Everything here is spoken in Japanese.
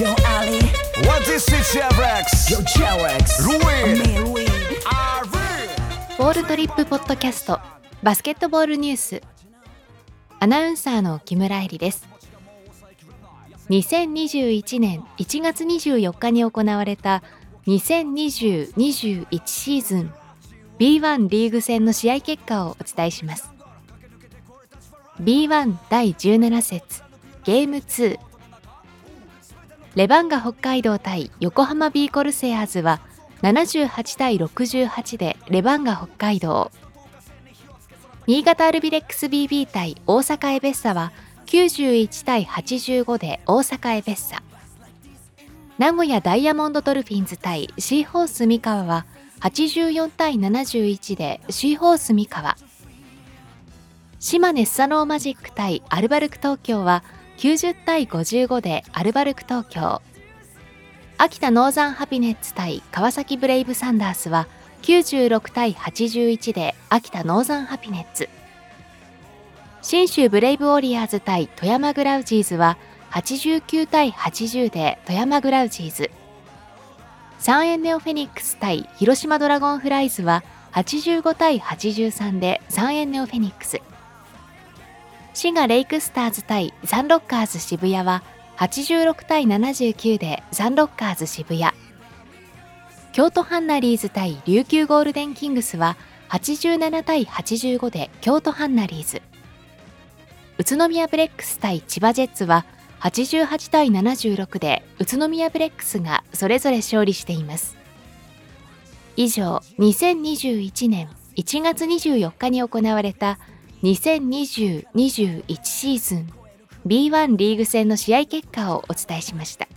Yo Ali. What is it, Chevrex? Yo Cherex Ruin. Me ボールトリップポッドキャストバスケットボールニュース。アナウンサーの木村恵里です。2021年1月24日に行われた2020-21シーズン B1 リーグ戦の試合結果をお伝えします。B1 第17節ゲーム2レバンガ北海道対横浜ビーコルセアーズは78対68でレバンガ北海道。新潟アルビレックス BB 対大阪エベッサは91対85で大阪エベッサ。名古屋ダイヤモンドドルフィンズ対シーホース三河は84対71でシーホース三河。島根スサノーマジック対アルバルク東京は90対55でアルバルク東京。秋田ノーザンハピネッツ対川崎ブレイブサンダースは96対81で秋田ノーザンハピネッツ。信州ブレイブウォリアーズ対富山グラウジーズは89対80で富山グラウジーズ。サンエンネオフェニックス対広島ドラゴンフライズは85対83でサンエンネオフェニックス。滋賀レイクスターズ対サンロッカーズ渋谷は86対79でサンロッカーズ渋谷。京都ハンナリーズ対琉球ゴールデンキングスは87対85で京都ハンナリーズ。宇都宮ブレックス対千葉ジェッツは88対76で宇都宮ブレックスがそれぞれ勝利しています。以上2021年1月24日に行われた2020-21シーズン。B1 リーグ戦の試合結果をお伝えしました。